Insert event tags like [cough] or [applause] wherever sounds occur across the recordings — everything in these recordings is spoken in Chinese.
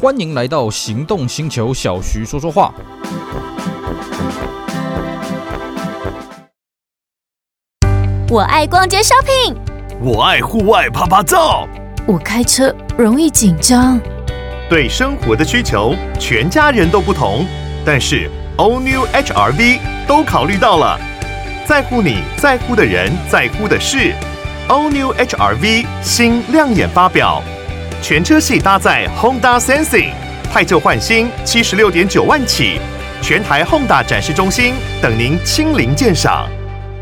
欢迎来到行动星球，小徐说说话。我爱逛街 shopping，我爱户外趴趴走，我开车容易紧张。对生活的需求，全家人都不同，但是 All New HRV 都考虑到了，在乎你在乎的人，在乎的事。All New HRV 新亮眼发表。全车系搭载 Honda Sensing，汰旧换新，七十六点九万起，全台 Honda 展示中心等您亲临鉴赏。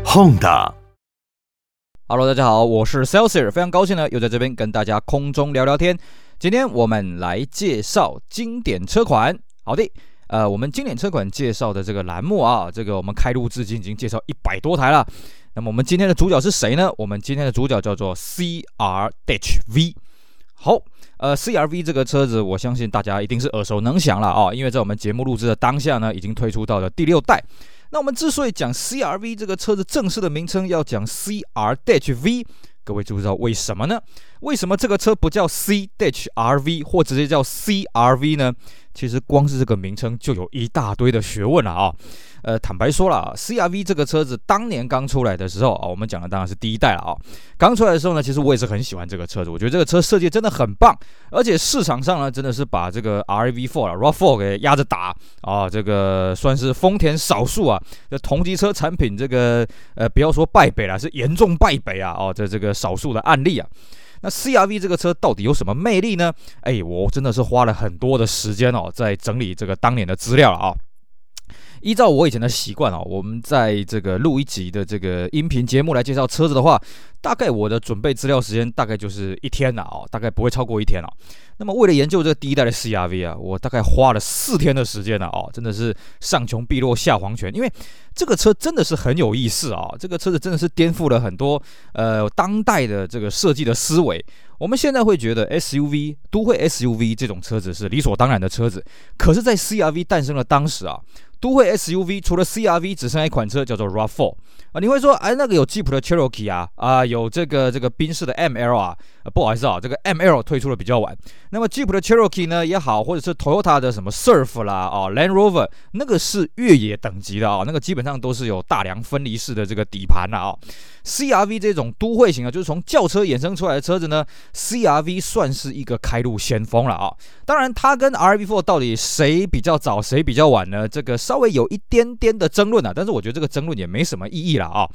Honda，Hello，大家好，我是 Celsius，非常高兴呢，又在这边跟大家空中聊聊天。今天我们来介绍经典车款。好的，呃，我们经典车款介绍的这个栏目啊，这个我们开录至今已经介绍一百多台了。那么我们今天的主角是谁呢？我们今天的主角叫做 C R H V。好，呃，CR-V 这个车子，我相信大家一定是耳熟能详了啊，因为在我们节目录制的当下呢，已经推出到了第六代。那我们之所以讲 CR-V 这个车子正式的名称要讲 CRHV，各位知不知道为什么呢？为什么这个车不叫 C-H-R-V 或直接叫 CR-V 呢？其实光是这个名称就有一大堆的学问了啊。呃，坦白说了，CR-V 这个车子当年刚出来的时候啊，我们讲的当然是第一代了啊。刚出来的时候呢，其实我也是很喜欢这个车子，我觉得这个车设计真的很棒，而且市场上呢，真的是把这个 RAV4 啊，RAV4 给压着打啊，这个算是丰田少数啊，这同级车产品这个呃，不要说败北了，是严重败北啊，哦，这这个少数的案例啊。那 CR-V 这个车到底有什么魅力呢？哎，我真的是花了很多的时间哦，在整理这个当年的资料了啊。依照我以前的习惯啊，我们在这个录一集的这个音频节目来介绍车子的话，大概我的准备资料时间大概就是一天了啊，大概不会超过一天了。那么为了研究这个第一代的 CR-V 啊，我大概花了四天的时间了啊，真的是上穷碧落下黄泉，因为这个车真的是很有意思啊，这个车子真的是颠覆了很多呃当代的这个设计的思维。我们现在会觉得 SUV 都会 SUV 这种车子是理所当然的车子，可是，在 CR-V 诞生的当时啊。都会 SUV 除了 CR-V 只剩一款车叫做 RAV4 啊，你会说哎，那个有吉普的 Cherokee 啊啊，有这个这个宾士的 ML 啊，不好意思啊，这个 ML 推出的比较晚。那么吉普的 Cherokee 呢也好，或者是 Toyota 的什么 Surf 啦啊，Land Rover 那个是越野等级的啊，那个基本上都是有大梁分离式的这个底盘了啊。CR-V 这种都会型啊，就是从轿车衍生出来的车子呢，CR-V 算是一个开路先锋了啊。当然，它跟 RAV4 到底谁比较早，谁比较晚呢？这个稍微有一点点的争论啊，但是我觉得这个争论也没什么意义了啊。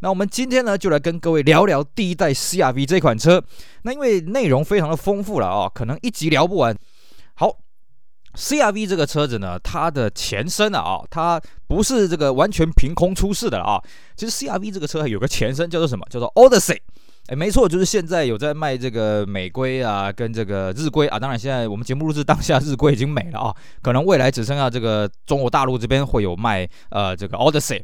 那我们今天呢，就来跟各位聊聊第一代 CR-V 这款车。那因为内容非常的丰富了啊，可能一集聊不完。好。CR-V 这个车子呢，它的前身啊，啊，它不是这个完全凭空出世的啊。其实 CR-V 这个车有个前身叫做什么？叫做 Odyssey。哎，没错，就是现在有在卖这个美规啊，跟这个日规啊。当然，现在我们节目录制当下，日规已经没了啊，可能未来只剩下这个中国大陆这边会有卖呃这个 Odyssey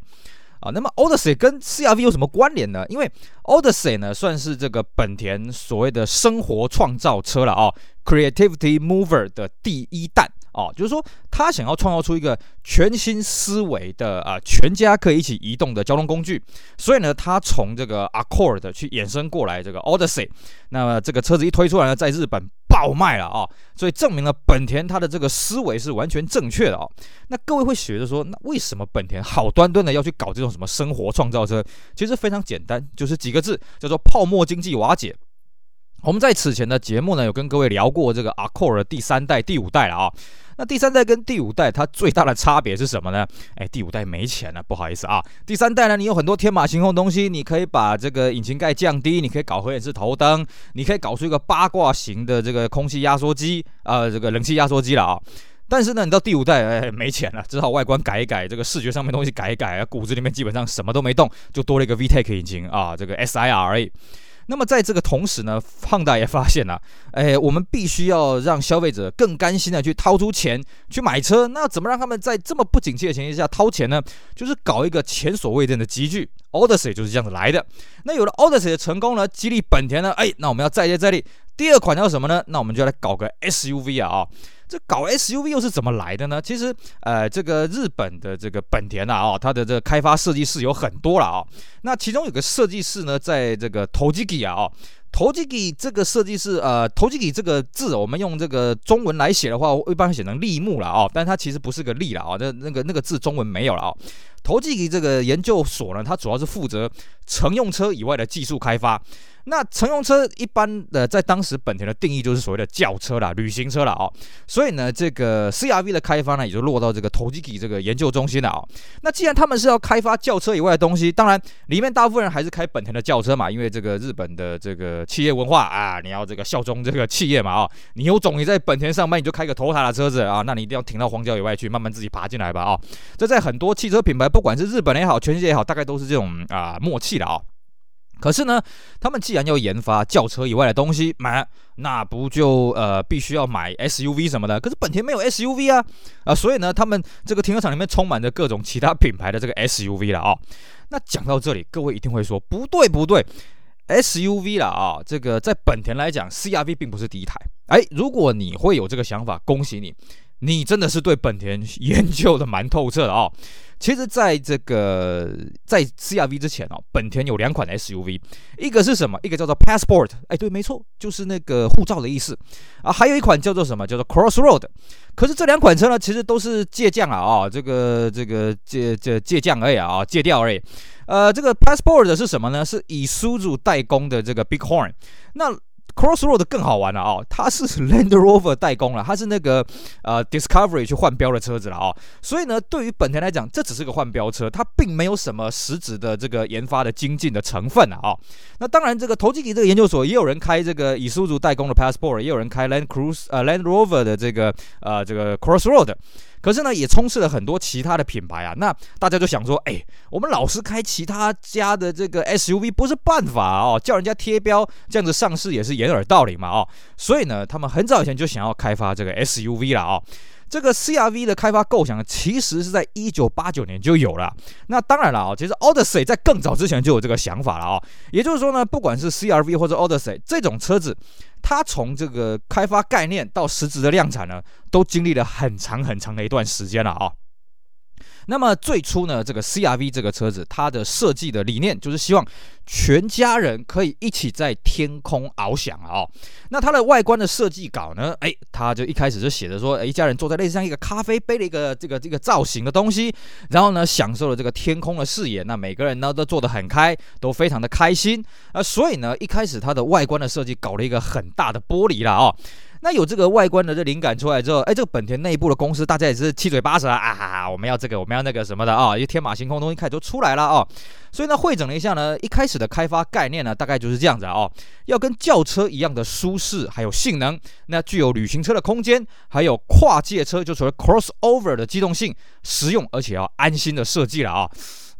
啊。那么 Odyssey 跟 CR-V 有什么关联呢？因为 Odyssey 呢算是这个本田所谓的生活创造车了啊，Creativity Mover 的第一代。哦，就是说他想要创造出一个全新思维的啊、全家可以一起移动的交通工具，所以呢，他从这个 Accord 去衍生过来这个 Odyssey，那么这个车子一推出来呢，在日本爆卖了啊、所以证明了本田它的这个思维是完全正确的啊、哦。那各位会觉得说，那为什么本田好端端的要去搞这种什么生活创造车？其实非常简单，就是几个字，叫做泡沫经济瓦解。我们在此前的节目呢，有跟各位聊过这个 Accord 的第三代、第五代了啊、那第三代跟第五代它最大的差别是什么呢？哎，第五代没钱了，不好意思啊。第三代呢，你有很多天马行空的东西，你可以把这个引擎盖降低，你可以搞合眼式头灯，你可以搞出一个八卦型的这个空气压缩机，呃，这个冷气压缩机了啊。但是呢，你到第五代，哎，没钱了，只好外观改一改，这个视觉上面东西改一改啊，骨子里面基本上什么都没动，就多了一个 VTEC 引擎啊，这个 SIRA。那么在这个同时呢胖大爷发现了，[laughs] 哎，我们必须要让消费者更甘心的去掏出钱去买车。那怎么让他们在这么不景气的前提下掏钱呢？就是搞一个前所未见的集聚，Odyssey 就是这样子来的。那有了 Odyssey 的成功呢，激励本田呢，哎，那我们要再接再厉。第二款叫什么呢？那我们就来搞个 SUV 啊啊！这搞 SUV 又是怎么来的呢？其实，呃，这个日本的这个本田呐，啊，它的这个开发设计师有很多了啊。那其中有个设计师呢，在这个 Tochigi 啊，投机给这个设计师呃，投机给这个字，我们用这个中文来写的话，一般写成立木了哦，但它其实不是个立了哦，那那个那个字中文没有了哦。投机给这个研究所呢，它主要是负责乘用车以外的技术开发。那乘用车一般的在当时本田的定义就是所谓的轿车啦、旅行车啦哦，所以呢，这个 CRV 的开发呢也就落到这个投机给这个研究中心了哦。那既然他们是要开发轿车以外的东西，当然里面大部分人还是开本田的轿车嘛，因为这个日本的这个企业文化啊，你要这个效忠这个企业嘛啊、哦，你有种你在本田上班，你就开个 Toyota 的车子啊，那你一定要停到荒郊野外去，慢慢自己爬进来吧啊、哦。这在很多汽车品牌，不管是日本也好，全世界也好，大概都是这种啊默契的啊、哦。可是呢，他们既然要研发轿车以外的东西，买那不就呃必须要买 SUV 什么的？可是本田没有 SUV 啊，啊、所以呢，他们这个停车场里面充满着各种其他品牌的这个 SUV 了啊、哦。那讲到这里，各位一定会说不对不对，SUV 了啊、这个在本田来讲，CRV 并不是第一台。哎，如果你会有这个想法，恭喜你，你真的是对本田研究的蛮透彻的、哦。其实，在这个在 CRV 之前哦，本田有两款 SUV，一个是什么？一个叫做 Passport，哎，对，没错，就是那个护照的意思啊。还有一款叫做什么？叫做 Crossroad。可是这两款车呢，其实都是借降啊啊，这个这个借这借降而已啊，借调而已。呃，这个 Passport 是什么呢？是以车主代工的这个 Bighorn。那 Crossroad 更好玩了哦，它是 [laughs] Land Rover 代工了，它是那个呃 Discovery 去换标的车子了哦，所以呢，对于本田来讲，这只是个换标车，它并没有什么实质的这个研发的精进的成分啊。那当然，这个投机级这个研究所也有人开这个以苏族代工的 Passport，也有人开 Land Cruise 呃 Land Rover 的这个呃这个 Crossroad。可是呢，也充斥了很多其他的品牌啊。那大家就想说，哎，我们老是开其他家的这个 SUV 不是办法哦，叫人家贴标这样子上市也是掩耳盗铃嘛哦。所以呢，他们很早以前就想要开发这个 SUV 了哦。这个 CRV 的开发构想其实是在一九八九年就有了。那当然了啊，其实 Odyssey 在更早之前就有这个想法了啊。也就是说呢，不管是 CRV 或者 Odyssey 这种车子，它从这个开发概念到实质的量产呢，都经历了很长很长的一段时间了啊。那么最初呢，这个 CRV 这个车子，它的设计的理念就是希望全家人可以一起在天空翱翔啊、哦。那它的外观的设计稿呢，哎，它就一开始就写着说，一家人坐在类似像一个咖啡杯的一个这个这个造型的东西，然后呢，享受了这个天空的视野。那每个人呢都坐得很开，都非常的开心啊、所以呢，一开始它的外观的设计搞了一个很大的玻璃了哦。那有这个外观的这灵感出来之后，哎，这个本田内部的公司大家也是七嘴八舌啊，啊，我们要这个，我们要那个什么的啊，一天马行空的东西开始都出来了啊。所以呢，汇整了一下呢，一开始的开发概念呢，大概就是这样子啊，要跟轿车一样的舒适，还有性能，那具有旅行车的空间，还有跨界车，就所谓 crossover 的机动性，实用而且要安心的设计了啊。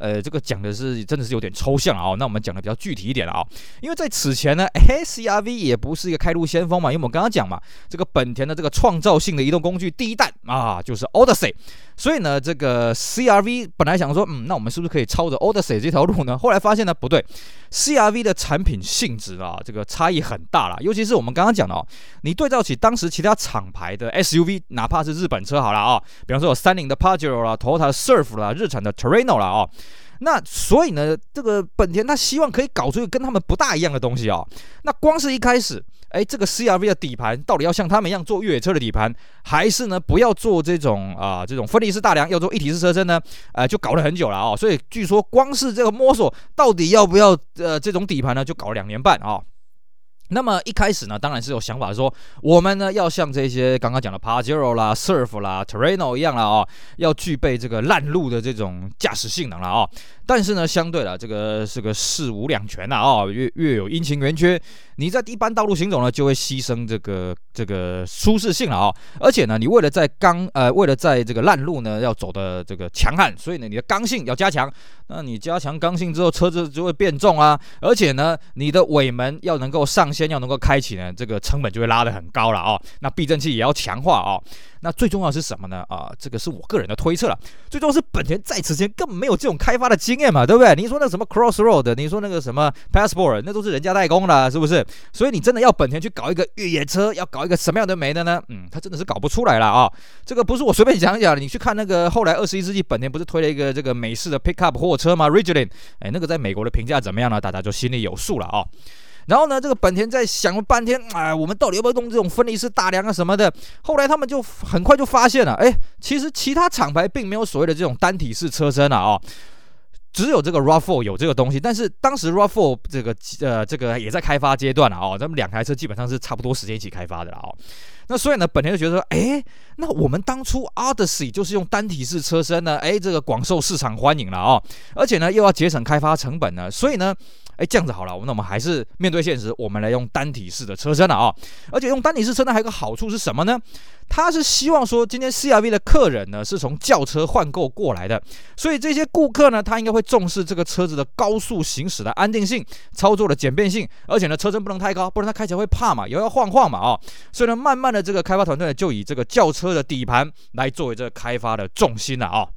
呃，这个讲的是真的是有点抽象啊、那我们讲的比较具体一点了啊、因为在此前呢，CRV 也不是一个开路先锋嘛，因为我们刚刚讲嘛，这个本田的这个创造性的移动工具第一弹啊，就是 Odyssey，所以呢，这个 CRV 本来想说，嗯，那我们是不是可以抄着 Odyssey 这条路呢？后来发现呢，不对，CRV 的产品性质啊，这个差异很大了，尤其是我们刚刚讲的哦，你对照起当时其他厂牌的 SUV，哪怕是日本车好了啊、比方说有三菱的 Pajero 啦，Toyota 的 Surf 啦，日产的 Terreno 啦啊。那所以呢，这个本田他希望可以搞出一个跟他们不大一样的东西哦。那光是一开始，哎，这个 CRV 的底盘到底要像他们一样做越野车的底盘，还是呢不要做这种啊、这种分离式大梁，要做一体式车身呢？呃，就搞了很久了哦。所以据说光是这个摸索到底要不要呃这种底盘呢，就搞了两年半啊。哦那么一开始呢，当然是有想法说，我们呢要像这些刚刚讲的 Pajero 啦、Surf 啦、Terreno 一样了哦，要具备这个烂路的这种驾驶性能了哦。但是呢，相对了，这个是个事无两全呐哦，越越有阴晴圆缺。你在一般道路行走呢，就会牺牲这个这个舒适性了哦。而且呢，你为了在刚呃，为了在这个烂路呢要走的这个强悍，所以呢，你的刚性要加强。那你加强刚性之后，车子就会变重啊。而且呢，你的尾门要能够上下掀，要能够开启呢，这个成本就会拉得很高了哦。那避震器也要强化哦。那最重要是什么呢？啊，这个是我个人的推测了。最重要是本田在此前根本没有这种开发的经验嘛，对不对？你说那什么 Crossroad，你说那个什么 Passport，那都是人家代工的，是不是？所以你真的要本田去搞一个越野车，要搞一个什么样的没的呢？嗯，他真的是搞不出来了啊。这个不是我随便讲讲，你去看那个后来二十一世纪本田不是推了一个这个美式的 Pickup 货车吗？Ridgeline，哎，那个在美国的评价怎么样呢？大家就心里有数了啊。然后呢，这个本田在想了半天，哎，我们到底要不要用这种分离式大梁啊什么的？后来他们就很快就发现了，哎，其实其他厂牌并没有所谓的这种单体式车身啊，哦。只有这个 RAV4 有这个东西，但是当时 RAV4 这个呃这个也在开发阶段了哦，咱们两台车基本上是差不多时间一起开发的了哦。那所以呢，本田就觉得说，哎，那我们当初 Odyssey 就是用单体式车身呢，哎，这个广受市场欢迎了哦，而且呢又要节省开发成本呢，所以呢。哎，这样子好了，那我们还是面对现实，我们来用单体式的车身了啊！而且用单体式车身还有个好处是什么呢？他是希望说，今天 CRV 的客人呢是从轿车换购过来的，所以这些顾客呢，他应该会重视这个车子的高速行驶的安定性、操作的简便性，而且呢，车身不能太高，不然他开起来会怕嘛，摇摇晃晃嘛啊！所以呢，慢慢的这个开发团队就以这个轿车的底盘来作为这个开发的重心了啊。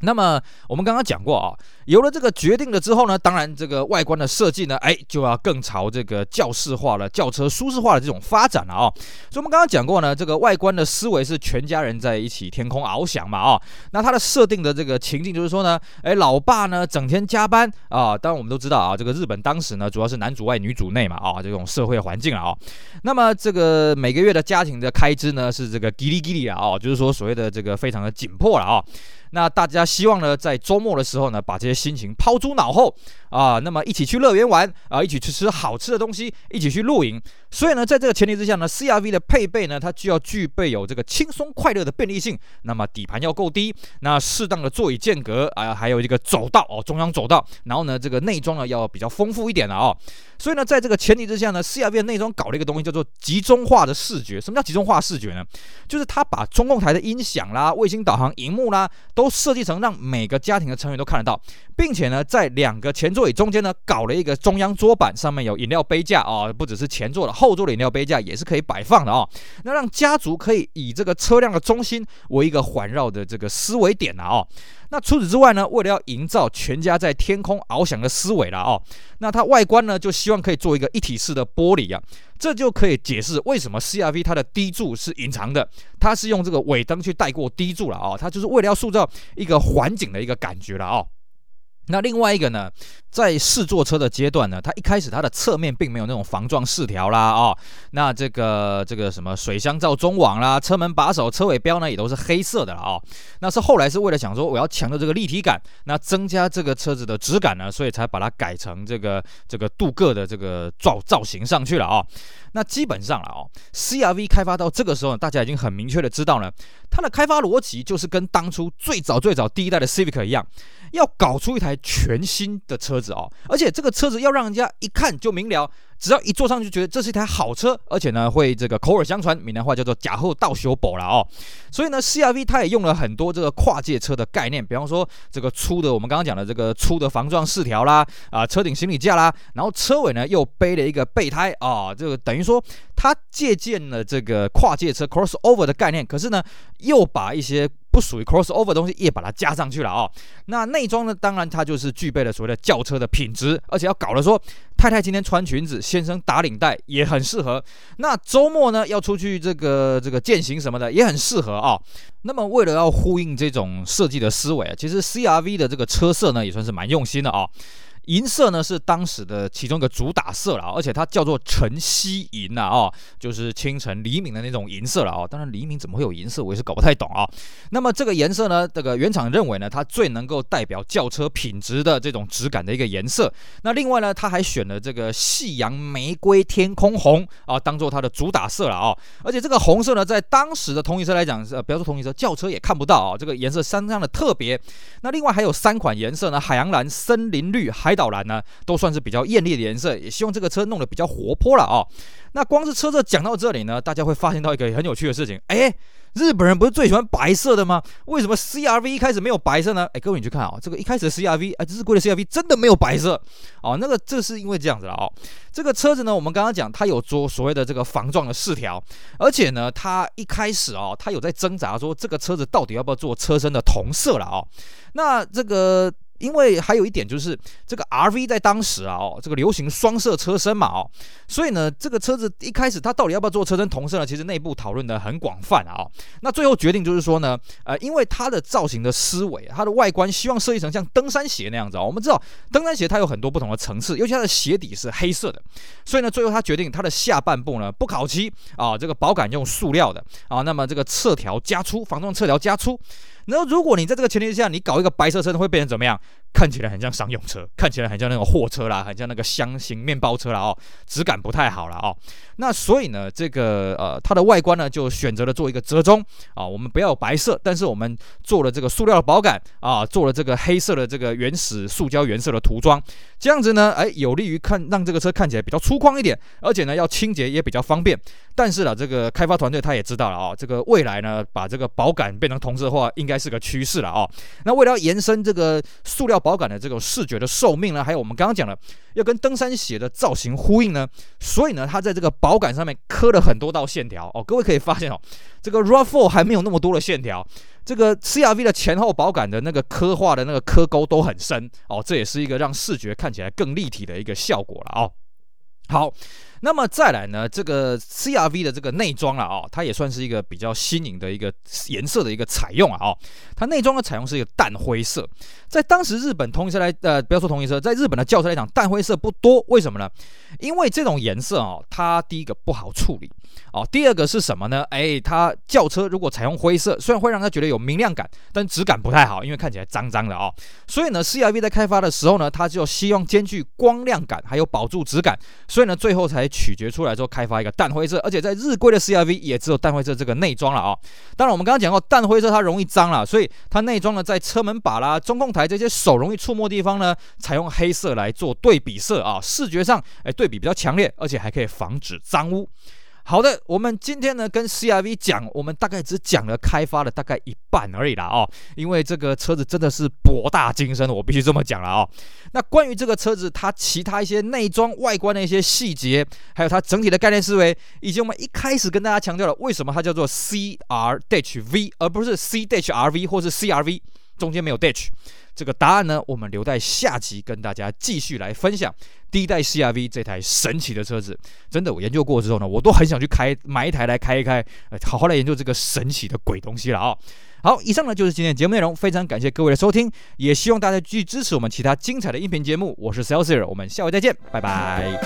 那么我们刚刚讲过啊，有了这个决定了之后呢，当然这个外观的设计呢，哎，就要更朝这个轿式化了、轿车舒适化的这种发展了啊。所以我们刚刚讲过呢，这个外观的思维是全家人在一起天空翱翔嘛啊。那它的设定的这个情境就是说呢，哎，老爸呢整天加班啊。当然我们都知道啊，这个日本当时呢主要是男主外女主内嘛啊，这种社会环境了啊。那么这个每个月的家庭的开支呢是这个叽哩叽哩啊，哦，就是说所谓的这个非常的紧迫了啊。那大家希望呢，在周末的时候呢，把这些心情抛诸脑后啊，那么一起去乐园玩啊，一起去吃好吃的东西，一起去露营。所以呢，在这个前提之下呢，CRV 的配备呢，它就要具备有这个轻松快乐的便利性。那么底盘要够低，那适当的座椅间隔啊，还有一个走道哦，中央走道。然后呢，这个内装呢要比较丰富一点的哦。所以呢，在这个前提之下呢，CRV 的内装搞了一个东西叫做集中化的视觉。什么叫集中化视觉呢？就是它把中控台的音响啦、卫星导航荧幕啦，都设计成让每个家庭的成员都看得到，并且呢，在两个前座椅中间呢，搞了一个中央桌板，上面有饮料杯架啊，不只是前座的，后座的饮料杯架也是可以摆放的啊。那让家族可以以这个车辆的中心为一个环绕的这个思维点呐啊。那除此之外呢，为了要营造全家在天空翱翔的思维了哦，那它外观呢就希望可以做一个一体式的玻璃啊，这就可以解释为什么 CRV 它的低柱是隐藏的，它是用这个尾灯去带过低柱了哦，它就是为了要塑造一个环境的一个感觉了哦。那另外一个呢，在试坐车的阶段呢，它一开始它的侧面并没有那种防撞饰条啦，哦，那这个这个什么水箱罩中网啦，车门把手、车尾标呢也都是黑色的了哦。那是后来是为了想说我要强调这个立体感，那增加这个车子的质感呢，所以才把它改成这个这个镀铬的这个造造型上去了哦。那基本上了哦，CRV 开发到这个时候，大家已经很明确的知道了，它的开发逻辑就是跟当初最早最早第一代的 Civic 一样。要搞出一台全新的车子哦，而且这个车子要让人家一看就明了，只要一坐上去就觉得这是一台好车，而且呢会这个口耳相传，闽南话叫做假后到修补了哦。所以呢，CRV 它也用了很多这个跨界车的概念，比方说这个粗的，我们刚刚讲的这个粗的防撞饰条啦，啊车顶行李架啦，然后车尾呢又背了一个备胎啊，这个等于说它借鉴了这个跨界车 crossover 的概念，可是呢又把一些。不属于 crossover 的东西也把它加上去了啊。那内装呢？当然它就是具备了所谓的轿车的品质，而且要搞得说太太今天穿裙子，先生打领带也很适合。那周末呢要出去这个这个践行什么的也很适合啊、那么为了要呼应这种设计的思维啊，其实 CRV 的这个车色呢也算是蛮用心的啊、银色呢是当时的其中一个主打色了，而且它叫做晨曦银呐，哦，就是清晨黎明的那种银色了哦。当然黎明怎么会有银色，我也是搞不太懂啊。[laughs] 那么这个颜色呢，这个原厂认为呢，它最能够代表轿车品质的这种质感的一个颜色。那另外呢，它还选了这个夕阳玫瑰天空红啊，当做它的主打色了啊。而且这个红色呢，在当时的同级车来讲，呃，不要说同级车，轿车也看不到啊。这个颜色相当的特别。那另外还有三款颜色呢，海洋蓝、森林绿、海岛蓝呢，都算是比较艳丽的颜色，也希望这个车弄得比较活泼了啊、哦。那光是车色讲到这里呢，大家会发现到一个很有趣的事情，哎，日本人不是最喜欢白色的吗？为什么 CRV 一开始没有白色呢？哎，各位你去看啊、这个一开始的 CRV，哎，日规的 CRV 真的没有白色哦。那个这是因为这样子了哦。这个车子呢，我们刚刚讲它有做所谓的这个防撞的饰条，而且呢，它一开始哦，它有在挣扎说这个车子到底要不要做车身的同色了哦。那这个。因为还有一点就是这个 RV 在当时啊，哦，这个流行双色车身嘛，哦，所以呢，这个车子一开始它到底要不要做车身同色呢？其实内部讨论的很广泛啊，那最后决定就是说呢，呃，因为它的造型的思维，它的外观希望设计成像登山鞋那样子啊，哦。我们知道登山鞋它有很多不同的层次，尤其它的鞋底是黑色的，所以呢，最后他决定它的下半部呢不烤漆啊，这个保杆用塑料的啊，那么这个侧条加粗，防撞侧条加粗。那，如果你在这个前提下，你搞一个白色车，会变成怎么样？看起来很像商用车，看起来很像那种货车啦，很像那个箱型面包车啦哦，质感不太好了哦。那所以呢，这个呃，它的外观呢就选择了做一个折中啊，我们不要白色，但是我们做了这个塑料的保杆啊，做了这个黑色的这个原始塑胶原色的涂装，这样子呢，哎，有利于看让这个车看起来比较粗犷一点，而且呢要清洁也比较方便。但是呢，这个开发团队他也知道了啊，这个未来呢把这个保杆变成同色化应该是个趋势了啊。那为了延伸这个塑料。保杆的这个视觉的寿命呢，还有我们刚刚讲的要跟登山鞋的造型呼应呢，所以呢，它在这个保杆上面刻了很多道线条哦。各位可以发现哦，这个 RAV4 还没有那么多的线条，这个 CRV 的前后保杆的那个刻画的那个刻沟都很深哦，这也是一个让视觉看起来更立体的一个效果了哦。好。那么再来呢，这个 CRV 的这个内装了啊，它也算是一个比较新颖的一个颜色的一个采用啊，哦，它内装的采用是一个淡灰色，在当时日本同型车来呃，不要说同一车，在日本的轿车来讲，淡灰色不多，为什么呢？因为这种颜色啊，它第一个不好处理哦，第二个是什么呢？哎，它轿车如果采用灰色，虽然会让它觉得有明亮感，但质感不太好，因为看起来脏脏的啊，所以呢，CRV 在开发的时候呢，它就希望兼具光亮感，还有保住质感，所以呢，最后才。取决出来之后，开发一个淡灰色，而且在日规的 CRV 也只有淡灰色这个内装了啊。当然，我们刚刚讲过，淡灰色它容易脏了，所以它内装呢，在车门把啦、中控台这些手容易触摸地方呢，采用黑色来做对比色啊，视觉上哎对比比较强烈，而且还可以防止脏污。好的，我们今天呢跟 CRV 讲，我们大概只讲了开发的大概一半而已啦哦，因为这个车子真的是博大精深，我必须这么讲了哦。那关于这个车子，它其他一些内装外观的一些细节，还有它整体的概念思维，以及我们一开始跟大家强调了为什么它叫做 CRHV 而不是 CHRV 或是 CRV，中间没有 dash。这个答案呢，我们留在下集跟大家继续来分享。第一代 CRV 这台神奇的车子，真的我研究过之后呢，我都很想去开买一台来开一开，好好来研究这个神奇的鬼东西了啊、哦！好，以上呢就是今天的节目内容，非常感谢各位的收听，也希望大家继续支持我们其他精彩的音频节目。我是 Celsius，我们下回再见，拜拜。